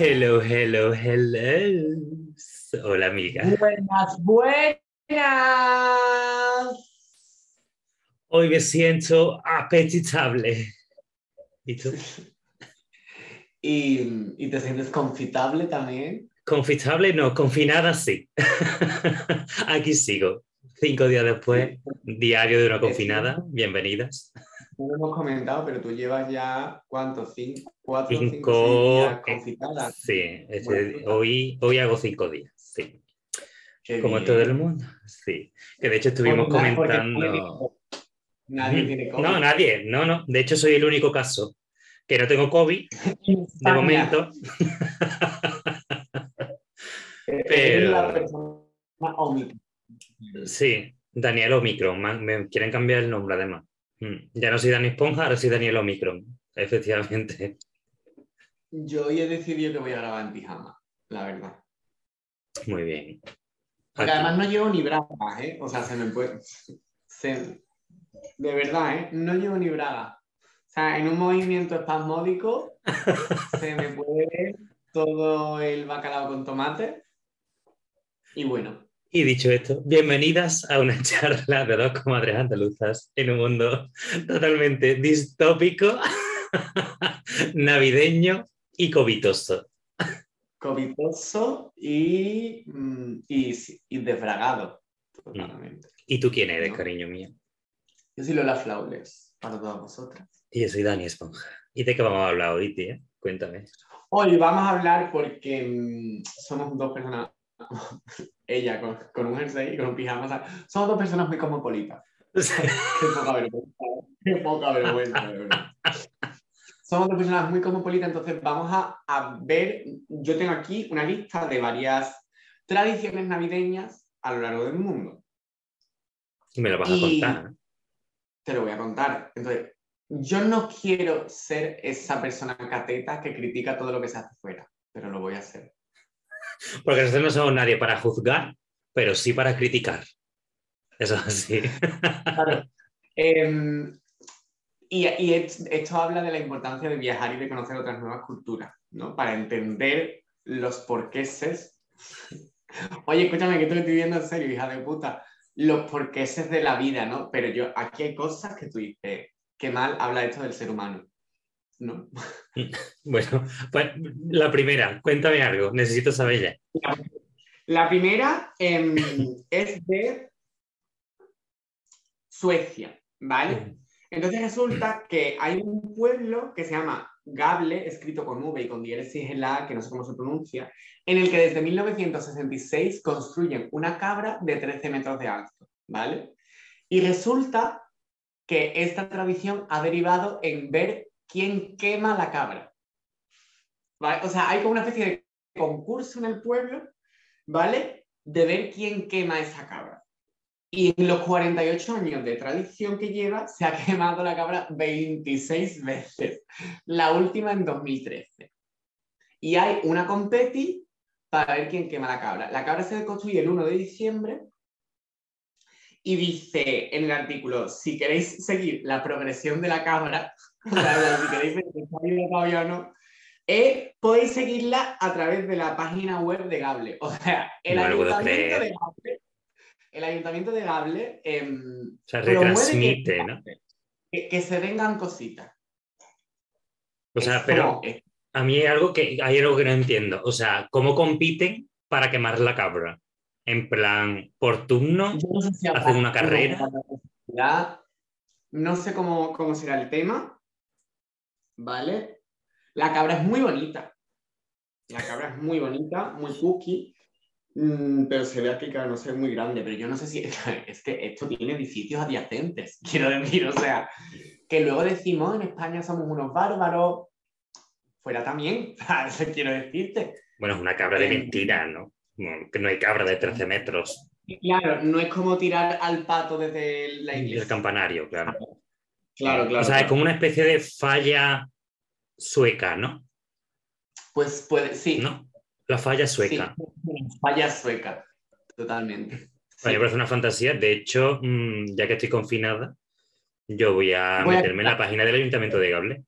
Hello, hello, hello. Hola, amiga. Buenas, buenas. Hoy me siento apetitable. ¿Y tú? ¿Y, y te sientes confitable también? Confitable, no, confinada sí. Aquí sigo. Cinco días después, diario de una confinada. Bienvenidas. No lo hemos comentado, pero tú llevas ya, ¿cuántos? ¿Cinco? ¿Cuatro? Cinco, cinco días eh? Sí, hoy, hoy hago cinco días. Sí. Qué Como bien. todo el mundo. Sí. Que de hecho estuvimos Porque na- porque comentando. Nadie tiene COVID. No, nadie, no, no. De hecho, soy el único caso que no tengo COVID de momento. pero- la persona Omicron. Sí, Daniel Omicron. Me quieren cambiar el nombre además. Mm. Ya no soy Dani Esponja, ahora soy Daniel Omicron. Efectivamente. Yo hoy he decidido que voy a grabar en pijama, la verdad. Muy bien. Porque Aquí. además no llevo ni bragas, ¿eh? O sea, se me puede... se- De verdad, ¿eh? No llevo ni bragas. O sea, en un movimiento espasmódico se me puede todo el bacalao con tomate. Y bueno, Y dicho esto, bienvenidas a una charla de dos comadres andaluzas en un mundo totalmente distópico, navideño y covitoso. covitoso y, mm, y, y desbragado. Totalmente. ¿Y tú quién eres, No. cariño mío? Yo soy Lola Flawless para todas vosotras. Y yo soy Dani Esponja. ¿Y de qué vamos a hablar hoy, tía? Cuéntame. Hoy vamos a hablar porque mm, somos dos personas, ella con, con un jersey y con un pijama, o sea, somos dos personas muy cosmopolitas. Qué poca vergüenza, qué poca vergüenza, de verdad. Somos dos personas muy cosmopolitas, entonces vamos a, a ver, yo tengo aquí una lista de varias tradiciones navideñas a lo largo del mundo. Y me lo vas a contar. ¿no? Te lo voy a contar. Entonces, yo no quiero ser esa persona cateta que critica todo lo que se hace fuera, pero lo voy a hacer. Porque nosotros no somos nadie para juzgar, pero sí para criticar. Eso es así. Claro. Em, y y esto habla de la importancia de viajar y de conocer otras nuevas culturas, ¿no? Para entender los porqueses. Oye, escúchame, que te lo estoy viendo en serio, hija de puta. Los porqueses de la vida, ¿no? Pero yo, aquí hay cosas que tú dices, qué mal habla esto del ser humano, ¿no? Bueno, pues la primera, cuéntame algo, necesito saber ya. La primera em, es de Suecia, ¿vale? Entonces resulta que hay un pueblo que se llama Gable, escrito con V y con diéresis en la que no sé cómo se pronuncia, en el que desde 1966 construyen una cabra de 13 metros de alto, ¿vale? Y resulta que esta tradición ha derivado en ver quién quema la cabra. ¿Vale? O sea, hay como una especie de concurso en el pueblo, ¿vale? De ver quién quema esa cabra. Y en los 48 años de tradición que lleva, se ha quemado la cabra 26 veces. La última en 2013. Y hay una competi para ver quién quema la cabra. La cabra se construye el 1 de diciembre y dice en el artículo, si queréis seguir la progresión de la o sea, si queréis ver si está todavía o no, eh, podéis seguirla a través de la página web de Gable. O sea, el No ayuntamiento de Gable, el ayuntamiento de Gable em, promueve retransmite, que, ¿no? que, que se vengan cositas. O sea, Es pero a mí hay algo que, hay algo que no entiendo. O sea, ¿cómo compiten para quemar la cabra? En plan, por turno, no sé si hacen una carrera. No sé cómo, cómo será el tema, ¿vale? La cabra es muy bonita. La cabra es muy bonita, muy cookie, mm, pero se ve aquí que no sé, es muy grande. Pero yo no sé si es que esto tiene edificios adyacentes, quiero decir, o sea, que luego decimos en España somos unos bárbaros, fuera también, eso quiero decirte. bueno, es una cabra de Em. mentira, ¿no? Que no hay cabra de 13 metros. Claro, no es como tirar al pato desde la Y el iglesia. campanario, claro. Claro, claro. O sea, es como una especie de falla sueca, ¿no? Pues puede, sí. ¿No? La falla sueca. Sí, falla sueca, totalmente. Sí. me parece una fantasía. De hecho, mm, ya que estoy confinada, yo voy a Voy a- meterme en la página del Ayuntamiento de Gable.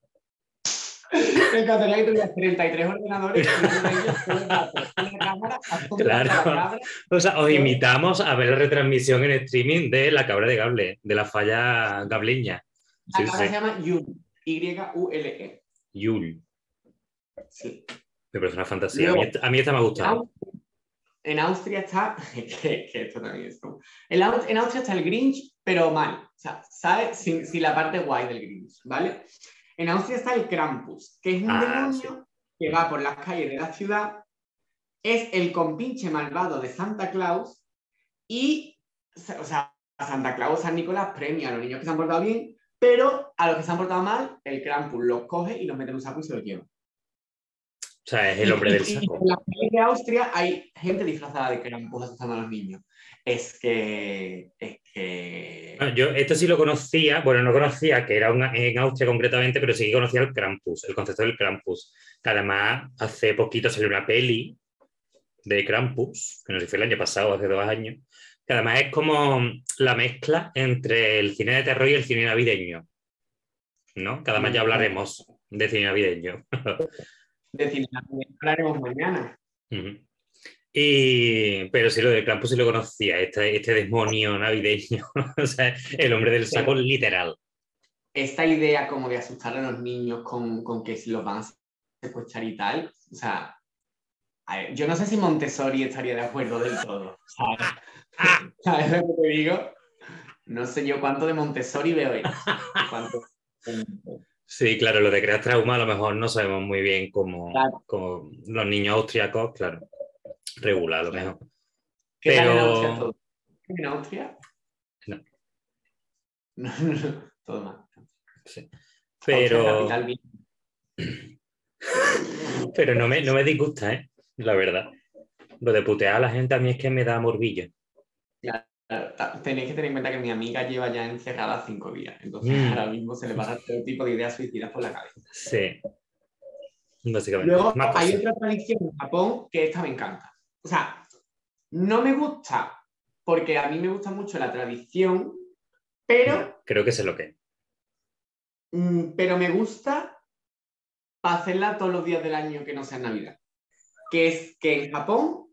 Me encantaría que tuvieras 33 ordenadores una cámara Claro. la. O sea, os invitamos a ver la retransmisión en streaming de la cabra de Gable, de la falla gableña. La Sí, cabra sí. se llama Yule. Y-U-L-E. Yul. Sí. Me parece una fantasía. A mí, Luego, a mí esta me ha gustado. En Austria está. que, que esto también es como- en Austria está el Grinch, pero mal. O sea, ¿sabes? Sin, sin la parte guay del Grinch, ¿vale? En Austria está el Krampus, que es un Ah, demonio que va por las calles de la ciudad. Es el compinche malvado de Santa Claus. Y, o sea, Santa Claus, San Nicolás premia a los niños que se han portado bien, pero a los que se han portado mal, el Krampus los coge y los mete en un saco y se los lleva. O sea, es el hombre del saco. En las calles de Austria hay gente disfrazada de Krampus asustando a los niños. Es que. Es que. Yo esto sí lo conocía, bueno, no conocía que era una- en Austria concretamente, pero sí que conocía el Krampus, el concepto del Krampus. Que además, hace poquito salió una peli de Krampus, que no sé si fue el año pasado, hace dos años, que además es como la mezcla entre el cine de terror y el cine navideño. ¿No? Que además ya hablaremos de cine navideño. Decir, hablaremos mañana. Ujú. Y, pero sí, lo de Krampus sí lo conocía, este, este demonio navideño, o sea, el hombre del saco literal. Esta idea como de asustar a los niños con, con que si los van a secuestrar y tal. O sea. ver, yo no sé si Montessori estaría de acuerdo del todo. ¿sabes? ¿Sabes lo que te digo? No sé yo cuánto de Montessori veo. Cuánto- Sí, claro, lo de crear trauma a lo mejor no sabemos muy bien cómo, Claro. cómo los niños austriacos, claro, regula a lo mejor. ¿Qué tal en Pero- Austria todo? ¿En Austria? No. No, no, no, todo mal. Sí. Pero, pero no, me, no me disgusta, ¿eh? La verdad. Lo de putear a la gente a mí es que me da morbillo. Claro, Tenéis que tener en cuenta que mi amiga lleva ya encerrada cinco días. Entonces Mm. ahora mismo se le pasa todo tipo de ideas suicidas por la cabeza. Sí. Básicamente. Luego Más hay otra tradición en Japón que esta me encanta. O sea, no me gusta porque a mí me gusta mucho la tradición, pero, Creo que sé lo que mm, pero me gusta para hacerla todos los días del año que no sea Navidad. Que es que en Japón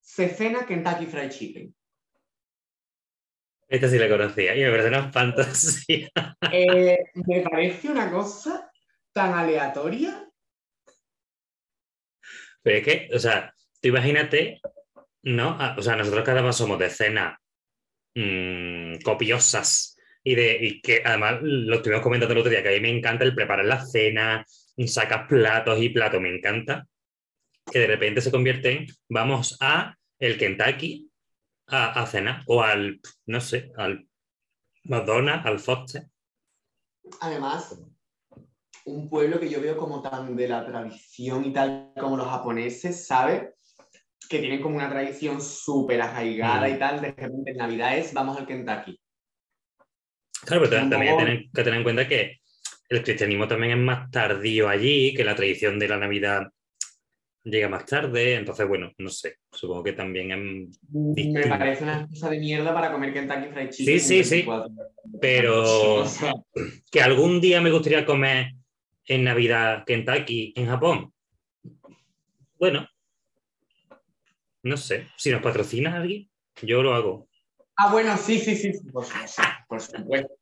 se cena Kentucky Fried Chicken. Esta sí la conocía y me parece una fantasía. Eh, me parece una cosa tan aleatoria. Pero es que, o sea, tú imagínate, ¿no? Ah, O sea, nosotros cada vez somos de cena mm, copiosas y, de, y que además lo estuvimos comentando el otro día, que a mí me encanta el preparar la cena, sacas platos y platos, me encanta, que de repente se convierte en, vamos a el Kentucky a, a cenar o al, no sé, al McDonald's, al Foster. Además, un pueblo que yo veo como tan de la tradición y tal como los japoneses, ¿sabes? Que tienen como una tradición súper arraigada Mm. y tal. De repente en Navidad es vamos al Kentucky. Claro, pero también hay que poco- tener, que tener en cuenta que el cristianismo también es más tardío allí, que la tradición de la Navidad llega más tarde, entonces, bueno, no sé, supongo que también es... Me parece una excusa de mierda para comer Kentucky Fried Chicken. Sí, sí, sí. 24. Pero que algún día me gustaría comer en Navidad Kentucky en Japón. Bueno, no sé, si nos patrocina alguien, yo lo hago. Ah, bueno, sí, sí, sí, sí, por supuesto. Por supuesto.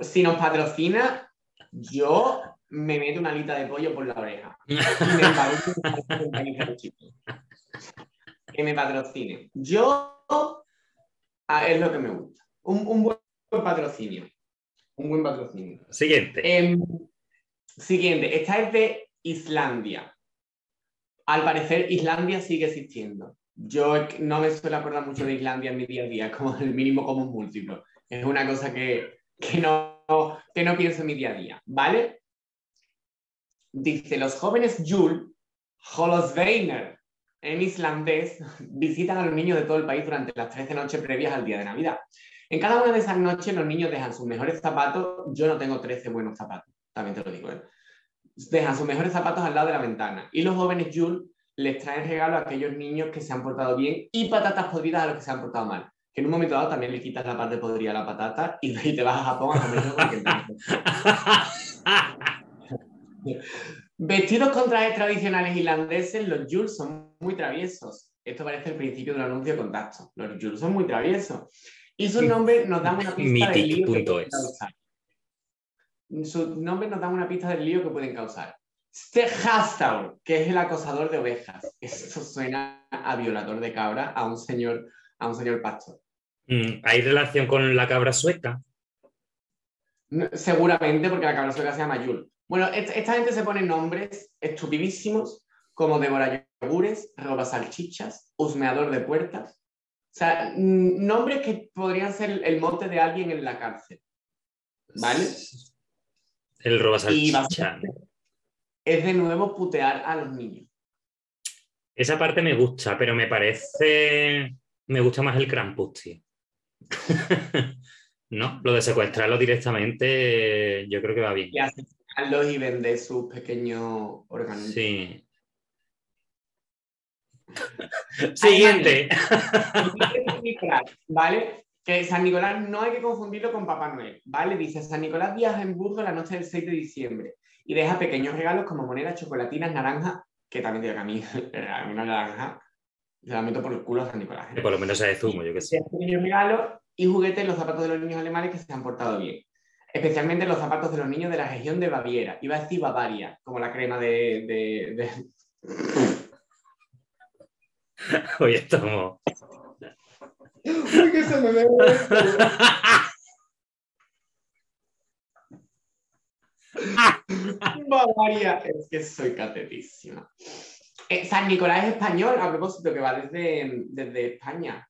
Si nos patrocina, yo me meto una alita de pollo por la oreja. Y me. Que me patrocine. Yo, ah, es lo que me gusta. Un, un buen patrocinio. Un buen patrocinio. Siguiente. Em, siguiente, esta es de Islandia. Al parecer, Islandia sigue existiendo. Yo no me suelo acordar mucho de Islandia en mi día a día, como el mínimo común múltiplo. Es una cosa que, que, no, que no pienso en mi día a día, ¿vale? Dice, los jóvenes Jul, Holosveiner, en islandés, visitan a los niños de todo el país durante las 13 noches previas al día de Navidad. En cada una de esas noches los niños dejan sus mejores zapatos. Yo no tengo 13 buenos zapatos, también te lo digo. ¿eh? Dejan sus mejores zapatos al lado de la ventana. Y los jóvenes Jul les traen regalo a aquellos niños que se han portado bien y patatas podridas a los que se han portado mal. Que en un momento dado también le quitas la parte podrida a la patata y, te vas a Japón a comerlo Vestidos con trajes tradicionales irlandeses, los Jules son muy traviesos. Esto parece el principio de un anuncio de contacto. Los Jules son muy traviesos. Y sus nombres nos dan una pista del lío que pueden causar. Sus nombres nos dan una pista del lío que pueden causar. Stehastal, que es el acosador de ovejas. Eso suena a violador de cabra, a un señor, a un señor pastor. Mm, ¿Hay relación con la cabra sueca? Seguramente, porque la cabra sueca se llama Yul. Bueno, esta, gente se pone nombres estupidísimos como devora yogures, roba salchichas, husmeador de puertas. O sea, nombres que podrían ser el mote de alguien en la cárcel. ¿Vale? El roba salchicha. Es de nuevo putear a los niños. Esa parte me gusta, pero me parece. Me gusta más el Krampus, tío. no, lo de secuestrarlo directamente, yo creo que va bien. Y y vender sus pequeños organismos. Sí. Siguiente. ¿Vale? Que San Nicolás no hay que confundirlo con Papá Noel, ¿vale? Dice, San Nicolás viaja en burro la noche del 6 de diciembre y deja pequeños regalos como monedas, chocolatinas, naranjas, que también digo que a mí una naranja se la meto por el culo a San Nicolás. Que por lo menos sea de zumo, yo que sé. Pequeños regalos y juguetes los zapatos de los niños alemanes que se han portado bien. Especialmente los zapatos de los niños de la región de Baviera. Iba a decir Bavaria, como la crema de... de, de... Hoy estamos... Uy, que se me ve Bavaria, es que soy catetísima. Eh, San Nicolás es español, a propósito, que va desde, desde España.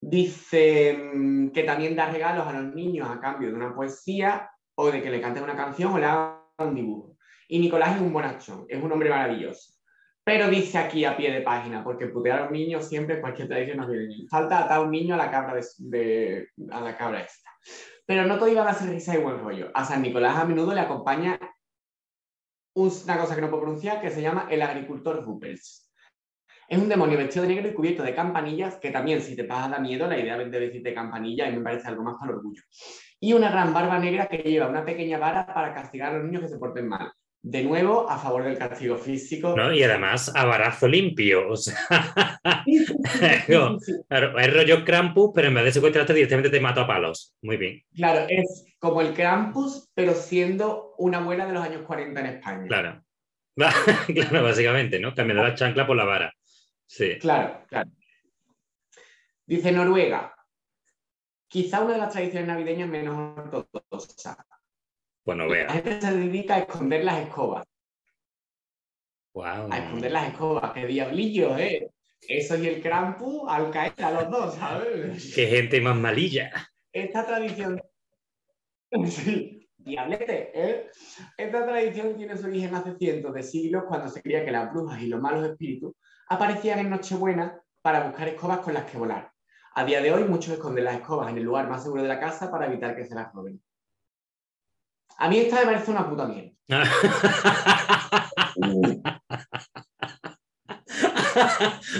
Dice mm, que también da regalos a los niños a cambio de una poesía o de que le canten una canción o le hagan un dibujo. Y Nicolás es un bonachón, es un hombre maravilloso. Pero dice aquí a pie de página, porque putear a los niños siempre cualquier tradición nos viene. Falta atar a un niño a la cabra, de, a la cabra esta. Pero no todo iba a ser risa y buen rollo. A San Nicolás a menudo le acompaña una cosa que no puedo pronunciar que se llama el agricultor Ruppels. Es un demonio vestido de negro y cubierto de campanillas, que también si te pasa da miedo la idea de decirte campanilla y me parece algo más para el orgullo. Y una gran barba negra que lleva una pequeña vara para castigar a los niños que se porten mal. De nuevo, a favor del castigo físico. ¿No? Y además a barazo limpio. O sea, es rollo Krampus, pero en vez de secuestrarte directamente te mato a palos. Muy bien. Claro, es como el Krampus, pero siendo una abuela de los años 40 en España. Claro. claro, básicamente, ¿no? Cambiando la chancla por la vara. Sí. Claro, claro. Dice Noruega. Quizá una de las tradiciones navideñas menos ortodoxas. Bueno, vea. La gente se dedica a esconder las escobas. Wow. A esconder las escobas. ¡Qué diablillo, eh! Eso y el Krampus al caer a los dos, ¿sabes? ¡Qué gente más malilla! Esta tradición. Sí, diablete, ¿eh? Esta tradición tiene su origen hace cientos de siglos cuando se creía que las brujas y los malos espíritus aparecían en Nochebuena para buscar escobas con las que volar. A día de hoy muchos esconden las escobas en el lugar más seguro de la casa para evitar que se las roben. A mí esta me parece una puta mierda.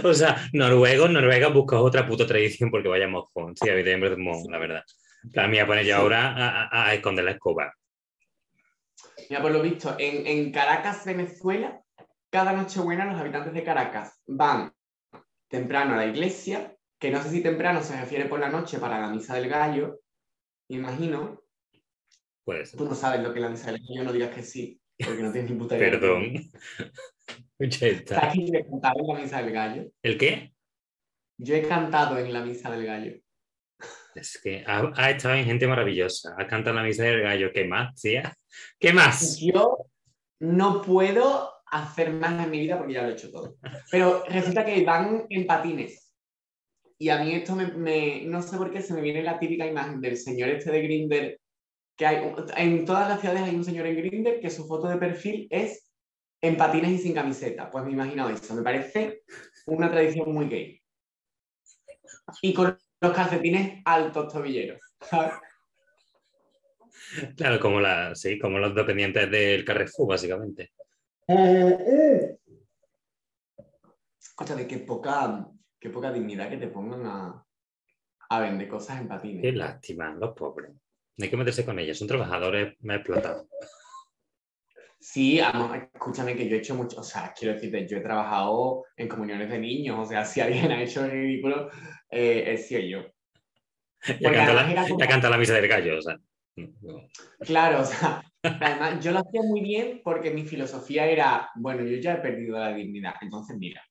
o sea, noruego, Noruega busca otra puta tradición porque vaya mojón. Sí, evidentemente, la verdad. La mía pone ya ahora a, esconder la escoba. Mira, por lo visto, en, en Caracas, Venezuela, cada Nochebuena los habitantes de Caracas van temprano a la iglesia, que no sé si temprano se refiere por la noche para la misa del gallo, me imagino. Pues. Tú no sabes lo que es la misa del gallo, no digas que sí, porque no tienes ni puta idea. Perdón. ¿Sabes he cantado en la misa del gallo? ¿El qué? Yo he cantado en la misa del gallo. Es que ha, estado en gente maravillosa. Ha cantado en la misa del gallo. ¿Qué más, tía? ¿Qué más? Yo no puedo hacer más en mi vida porque ya lo he hecho todo. Pero resulta que van en patines. Y a mí esto me, no sé por qué se me viene la típica imagen del señor este de Grinder, que hay, en todas las ciudades hay un señor en Grinder que su foto de perfil es en patines y sin camiseta. Pues me imagino eso. Me parece una tradición muy gay. Y con los calcetines altos tobilleros. Claro, como, la, sí, como los dependientes del Carrefour, básicamente. Eh, de qué poca, qué poca dignidad que te pongan a, a vender cosas en patines. Qué lástima, los pobres. No hay que meterse con ellos, son trabajadores me explotados. Sí, escúchame que yo he hecho mucho, o sea, quiero decirte, yo he trabajado en comuniones de niños, o sea, si alguien ha hecho el ridículo, eh, he sido yo. Ya canta, la, era ya como- canta la misa del gallo, o sea. no. Claro, o sea, además yo lo hacía muy bien porque mi filosofía era, bueno, yo ya he perdido la dignidad, entonces mira,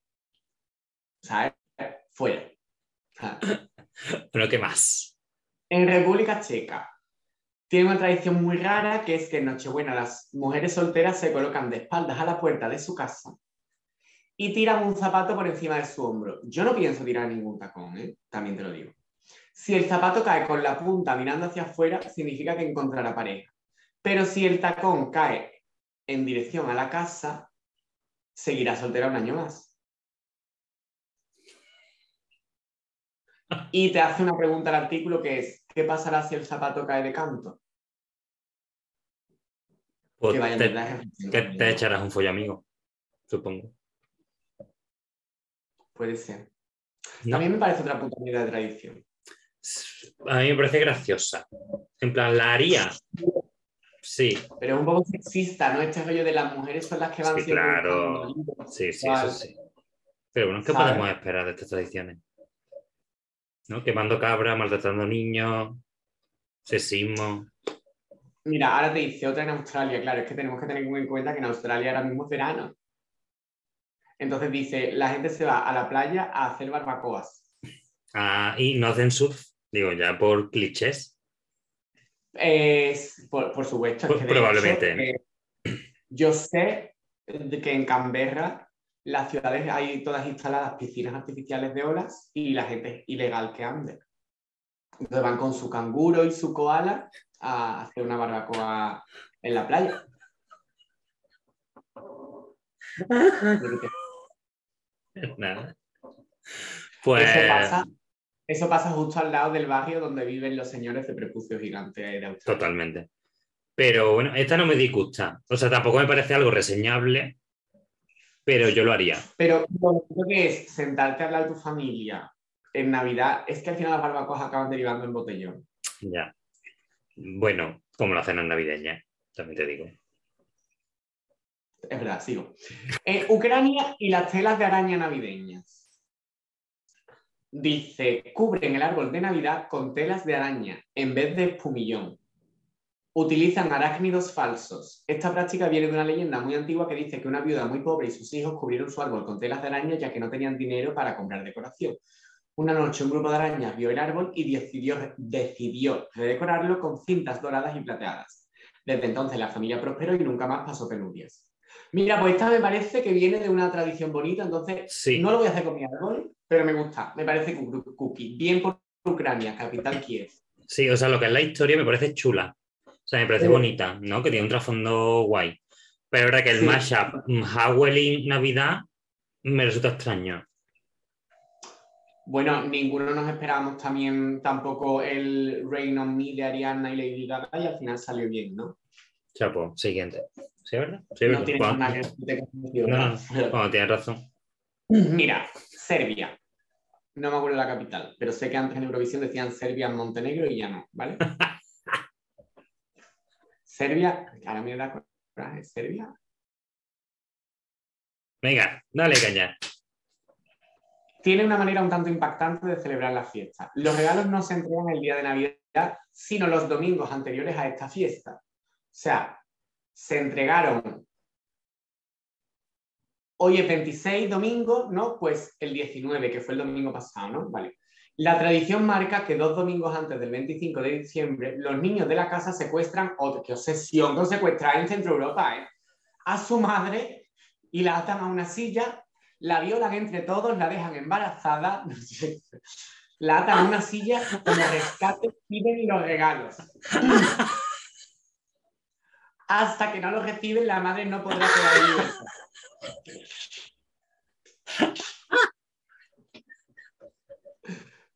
¿sabes? Fuera. O sea, Bueno, ¿qué más? En República Checa tiene una tradición muy rara que es que en Nochebuena las mujeres solteras se colocan de espaldas a la puerta de su casa y tiran un zapato por encima de su hombro. Yo no pienso tirar ningún tacón, ¿eh? también te lo digo. Si el zapato cae con la punta mirando hacia afuera, significa que encontrará pareja. Pero si el tacón cae en dirección a la casa, seguirá soltera un año más. Y te hace una pregunta el artículo que es, ¿qué pasará si el zapato cae de canto? Pues que vaya te, que te echarás un follo amigo, supongo. Puede ser. No, A mí me parece otra puta mierda de tradición. a mí me parece graciosa. En plan, ¿la haría? Sí, Pero es un poco sexista, ¿no? Este rollo de las mujeres son las que van Sí, siempre claro. sí, sí, eso sí. Pero bueno, ¿qué ¿Sabes? podemos esperar de estas tradiciones? ¿No? Quemando cabras, maltratando niños, sexismo. Mira, ahora te dice otra en Australia, claro, es que tenemos que tener en cuenta que en Australia ahora mismo es verano. Entonces dice, la gente se va a la playa a hacer barbacoas. Ah, y no hacen surf, digo, ya por clichés. Es- por, por supuesto. Pues que probablemente. hecho, eh, yo sé que en Canberra las ciudades hay todas instaladas piscinas artificiales de olas y la gente es ilegal que ande. Entonces van con su canguro y su koala a hacer una barbacoa en la playa. Nada. Pues Eso pasa, eso pasa justo al lado del barrio donde viven los señores de prepucio gigante de Australia. totalmente. Pero bueno, esta no me disgusta. O sea, tampoco me parece algo reseñable, pero yo lo haría. Pero lo que es sentarte a hablar de tu familia en Navidad, es que al final las barbacoas acaban derivando en botellón. Ya. Bueno, como la cena navideña, también te digo. Es verdad, sigo. Eh, Ucrania y las telas de araña navideñas. Dice, cubren el árbol de Navidad con telas de araña en vez de espumillón. Utilizan arácnidos falsos. Esta práctica viene de una leyenda muy antigua que dice que una viuda muy pobre y sus hijos cubrieron su árbol con telas de araña ya que no tenían dinero para comprar decoración. Una noche un grupo de arañas vio el árbol y decidió, decidió redecorarlo con cintas doradas y plateadas. Desde entonces la familia prosperó y nunca más pasó penurias. Mira, pues esta me parece que viene de una tradición bonita, entonces Sí. no lo voy a hacer con mi árbol, pero me gusta, me parece cookie. Bien por Ucrania, capital Kiev. Sí, o sea, lo que es la historia me parece chula. O sea, me parece Sí. bonita, ¿no? Que tiene un trasfondo guay. Pero es verdad que el Sí. mashup Halloween Navidad me resulta extraño. Bueno, ninguno nos esperábamos también tampoco el Rain on Me de Ariana y Lady Gaga y al final salió bien, ¿no? Chapo, siguiente. ¿Sí, verdad? Sí, No verdad. tiene Cuando- nada que con sentido, No, no, cuando tienes razón. Mira, Serbia. No me acuerdo la capital, pero sé que antes en Eurovisión decían Serbia en Montenegro y ya no, ¿vale? Serbia, ahora me da coraje, Serbia. Venga, dale caña. Tiene una manera un tanto impactante de celebrar la fiesta. Los regalos no se entregan el día de Navidad, sino los domingos anteriores a esta fiesta. O sea, se entregaron. Hoy es 26 domingo, ¿no? Pues el 19, que fue el domingo pasado, ¿no? Vale. La tradición marca que dos domingos antes del 25 de diciembre, los niños de la casa secuestran, qué obsesión con secuestrar en Centro Europa, ¿eh? A su madre y la atan a una silla la violan entre todos, la dejan embarazada, la atan a una silla, como rescate piden los regalos. Hasta que no los reciben, la madre no podrá quedar libertad.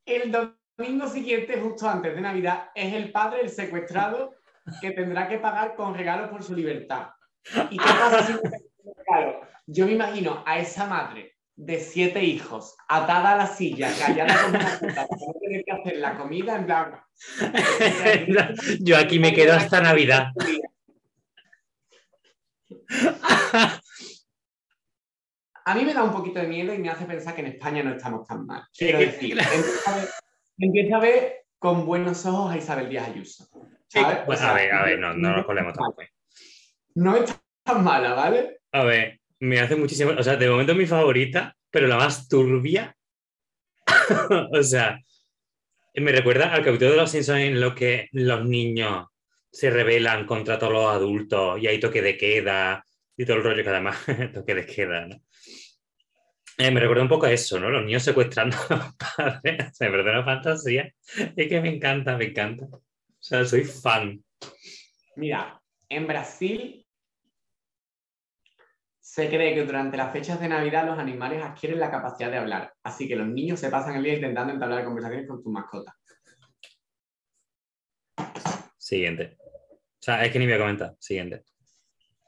El domingo siguiente, justo antes de Navidad, es el padre, el secuestrado, que tendrá que pagar con regalos por su libertad. ¿Y qué pasa si? Yo me imagino a esa madre de siete hijos, atada a la silla, callada como una puta, para no tener que hacer la comida, en plan... Yo aquí me quedo hasta Navidad. A mí me da un poquito de miedo y me hace pensar que en España no estamos tan mal. Quiero decir, empieza a ver, con buenos ojos a Isabel Díaz Ayuso. ¿sabes? O Pues, sea, a ver, a ver, no, no nos colemos tampoco. No está tan mala, ¿vale? A ver, me hace muchísimo. O sea, de momento es mi favorita, pero la más turbia. o sea, me recuerda al capítulo de los Simpsons en lo que los niños se rebelan contra todos los adultos y hay toque de queda y todo el rollo que además toque de queda, ¿no? Eh, me recuerda un poco a eso, ¿no? Los niños secuestrando a los padres. Se me una fantasía. Es que me encanta, me encanta. O sea, soy fan. Mira, en Brasil se cree que durante las fechas de Navidad los animales adquieren la capacidad de hablar, así que los niños se pasan el día intentando entablar conversaciones con tus mascotas. Siguiente. O sea, es que ni voy a comentar. Siguiente.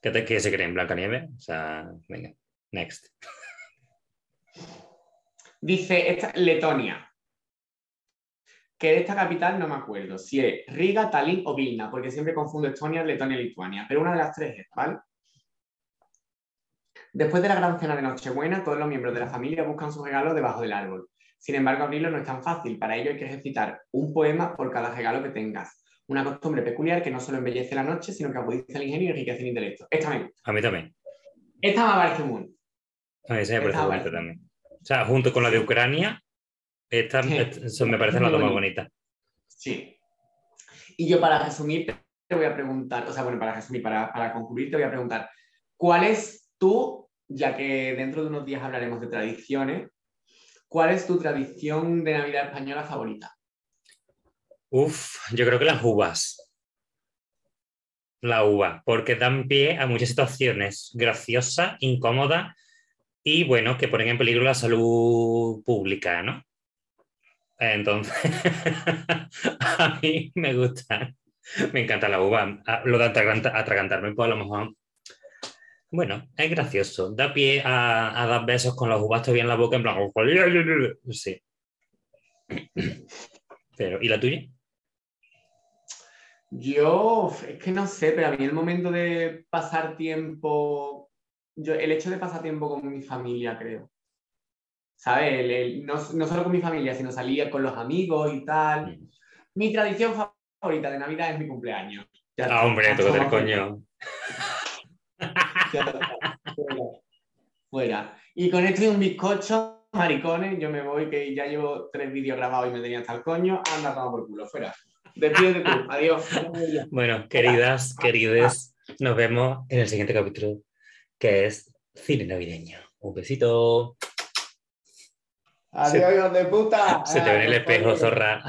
¿Qué, te- qué se creen? ¿Blancanieves? O sea, venga. Next. Dice Letonia. Que de esta capital no me acuerdo si es Riga, Tallinn o Vilna, porque siempre confundo Estonia, Letonia y Lituania, pero una de las tres es, ¿vale? Después de la gran cena de Nochebuena, todos los miembros de la familia buscan sus regalos debajo del árbol. Sin embargo, abrirlo no es tan fácil. Para ello hay que recitar un poema por cada regalo que tengas. Una costumbre peculiar que no solo embellece la noche, sino que agudiza el ingenio y enriquece el intelecto. Esta me gusta. A mí también. Esta me parece muy. A mí se me parece Está bonito bueno. también. O sea, junto con la de Ucrania, esta, Sí. me parecen las dos más Muy bonitas. Sí. Y yo para resumir te voy a preguntar, o sea, bueno, para resumir, para, para concluir te voy a preguntar, ¿cuál es tu, ya que dentro de unos días hablaremos de tradiciones, cuál es tu tradición de Navidad española favorita? Uf, yo creo que las uvas. La uva, porque dan pie a muchas situaciones graciosas, incómodas y, bueno, que ponen en peligro la salud pública, ¿no? Entonces, a mí me gusta, me encanta la uva. Lo de atraganta- atragantarme, pues a lo mejor, bueno, es gracioso. Da pie a, a dar besos con las uvas todavía en la boca, en plan, sí. Pero, ¿y la tuya? Yo, es que no sé, pero a mí el momento de pasar tiempo, yo, el hecho de pasar tiempo con mi familia, creo. ¿Sabes? El- el- no, no solo con mi familia, sino salir con los amigos y tal. Mi tradición favorita de Navidad es mi cumpleaños. Ya Ah, hombre, todo Somos- coño. Ya está. Fuera. Fuera. Y con esto y un bizcocho, maricones, yo me voy, que ya llevo tres vídeos grabados y me tenía hasta el coño. Anda, toma por culo, fuera. Despídete tú. Adiós. Bueno, queridas, querides, nos vemos en el siguiente capítulo, que es cine navideño. Un besito. Adiós, hijos de puta. Se te ve en el espejo, zorra.